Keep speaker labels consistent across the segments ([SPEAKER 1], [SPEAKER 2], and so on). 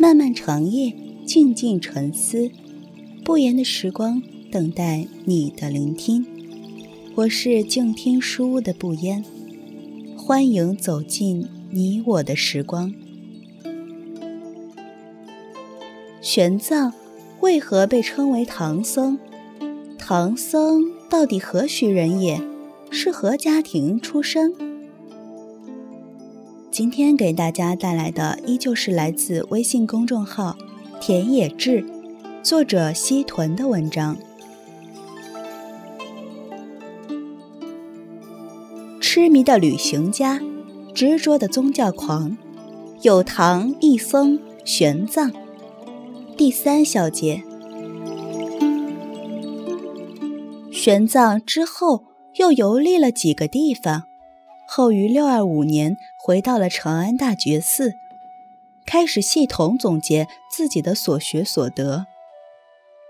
[SPEAKER 1] 漫漫长夜，静静沉思，不言的时光，等待你的聆听。我是静听书屋的不言，欢迎走进你我的时光。玄奘为何被称为唐僧？唐僧到底何许人也？是何家庭出身？今天给大家带来的依旧是来自微信公众号“田野志”，作者西屯的文章。痴迷的旅行家，执着的宗教狂，有唐一僧玄奘。第三小节，玄奘之后又游历了几个地方。后于六二五年回到了长安大觉寺，开始系统总结自己的所学所得。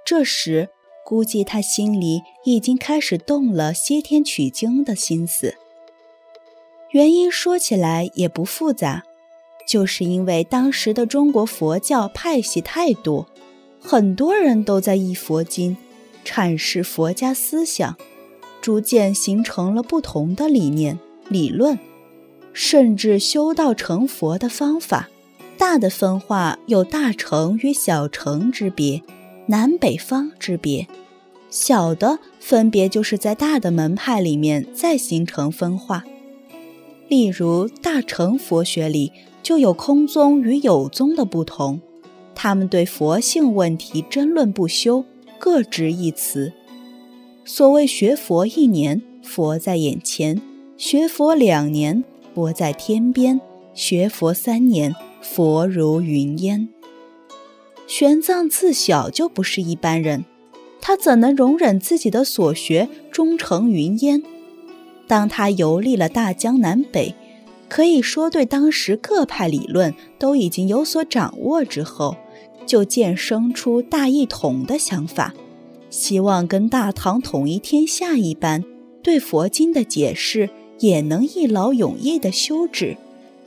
[SPEAKER 1] 这时，估计他心里已经开始动了西天取经的心思。原因说起来也不复杂，就是因为当时的中国佛教派系太多，很多人都在译佛经，阐释佛家思想，逐渐形成了不同的理念。理论，甚至修道成佛的方法，大的分化有大乘与小乘之别，南北方之别；小的分别就是在大的门派里面再形成分化。例如大乘佛学里就有空宗与有宗的不同，他们对佛性问题争论不休，各执一词。所谓学佛一年，佛在眼前。学佛两年，佛在天边；学佛三年，佛如云烟。玄奘自小就不是一般人，他怎能容忍自己的所学终成云烟？当他游历了大江南北，可以说对当时各派理论都已经有所掌握之后，就渐生出大一统的想法，希望跟大唐统一天下一般，对佛经的解释。也能一劳永逸的修止，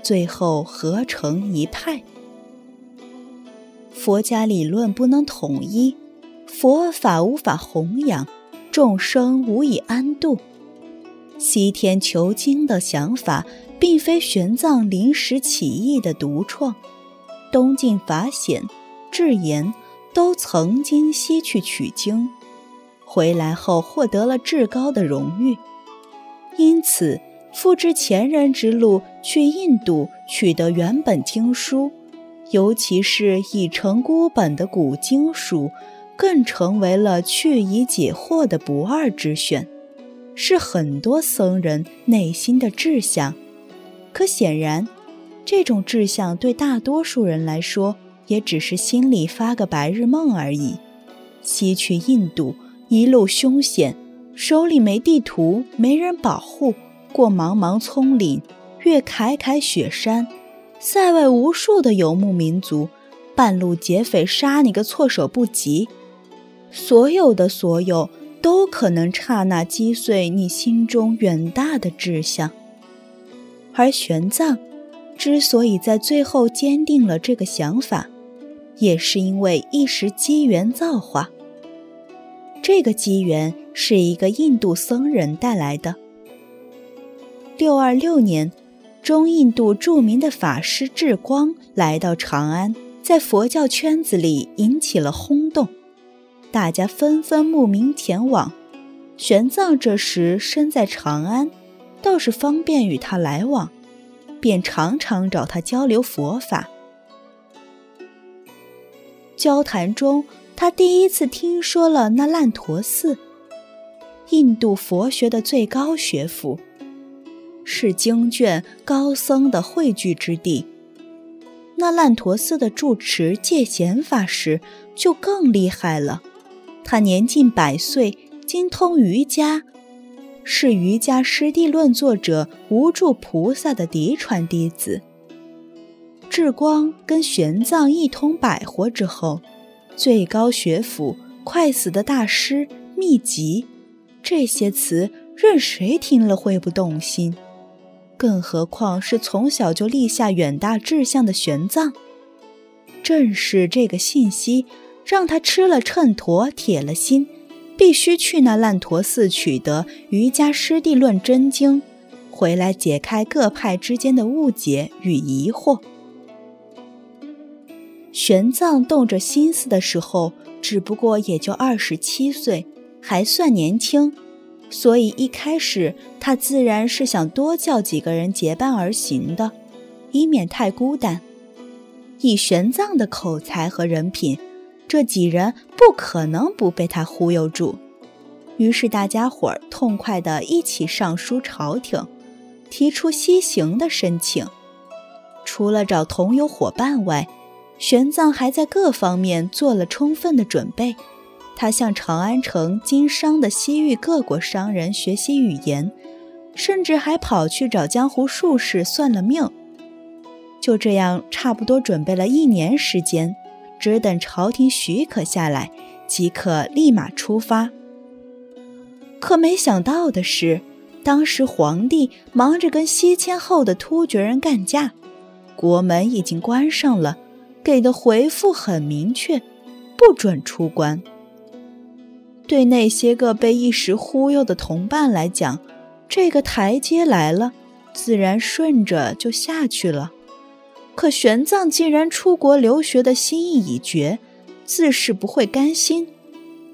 [SPEAKER 1] 最后合成一派。佛家理论不能统一，佛法无法弘扬，众生无以安度。西天求经的想法，并非玄奘临时起意的独创，东晋法显、智严都曾经西去取经，回来后获得了至高的荣誉。因此，复制前人之路，去印度取得原本经书，尤其是已成孤本的古经书，更成为了去疑解惑的不二之选，是很多僧人内心的志向。可显然，这种志向对大多数人来说，也只是心里发个白日梦而已。西去印度，一路凶险。手里没地图，没人保护，过茫茫丛林，越凯凯雪山，塞外无数的游牧民族，半路劫匪杀你个措手不及，所有的所有都可能刹那击碎你心中远大的志向。而玄奘之所以在最后坚定了这个想法，也是因为一时机缘造化。这个机缘是一个印度僧人带来的。六二六年，中印度著名的法师智光来到长安，在佛教圈子里引起了轰动，大家纷纷慕名前往。玄奘这时身在长安，倒是方便与他来往，便常常找他交流佛法。交谈中。他第一次听说了那烂陀寺，印度佛学的最高学府，是经卷高僧的汇聚之地。那烂陀寺的住持戒贤法师就更厉害了，他年近百岁，精通瑜伽，是瑜伽师地论作者无著菩萨的嫡传弟子。智光跟玄奘一通百活之后。最高学府、快死的大师、秘籍，这些词任谁听了会不动心？更何况是从小就立下远大志向的玄奘。正是这个信息，让他吃了秤砣，铁了心，必须去那烂陀寺取得《瑜伽师地论真经》，回来解开各派之间的误解与疑惑。玄奘动着心思的时候，只不过也就二十七岁，还算年轻，所以一开始他自然是想多叫几个人结伴而行的，以免太孤单。以玄奘的口才和人品，这几人不可能不被他忽悠住。于是大家伙儿痛快地一起上书朝廷，提出西行的申请。除了找同游伙伴外，玄奘还在各方面做了充分的准备。他向长安城经商的西域各国商人学习语言，甚至还跑去找江湖术士算了命。就这样，差不多准备了一年时间，只等朝廷许可下来，即可立马出发。可没想到的是，当时皇帝忙着跟西迁后的突厥人干架，国门已经关上了，给的回复很明确，不准出关。对那些个被一时忽悠的同伴来讲，这个台阶来了，自然顺着就下去了。可玄奘既然出国留学的心意已决，自是不会甘心。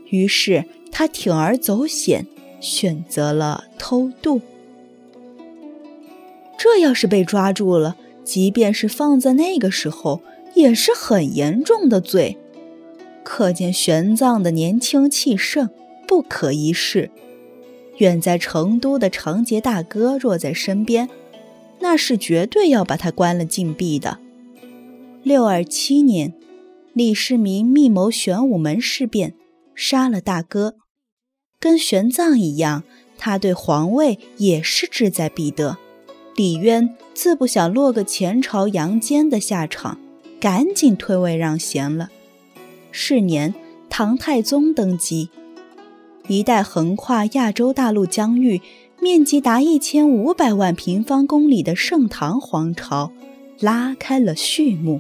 [SPEAKER 1] 于是他铤而走险，选择了偷渡。这要是被抓住了，即便是放在那个时候，也是很严重的罪。可见玄奘的年轻气盛，不可一世。远在成都的长杰大哥若在身边。那是绝对要把他关了禁闭的。六二七年，李世民密谋玄武门事变，杀了大哥。跟玄奘一样，他对皇位也是志在必得。李渊自不想落个前朝杨坚的下场，赶紧退位让贤了。是年，唐太宗登基，一代横跨亚洲大陆疆域。面积达一千五百万平方公里的盛唐皇朝拉开了序幕。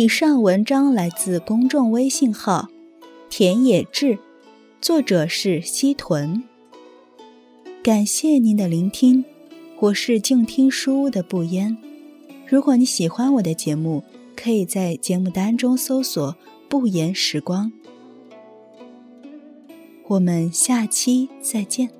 [SPEAKER 1] 以上文章来自公众微信号“田野志”，作者是西屯。感谢您的聆听，我是静听书屋的不言。如果你喜欢我的节目，可以在节目单中搜索“不言时光”。我们下期再见。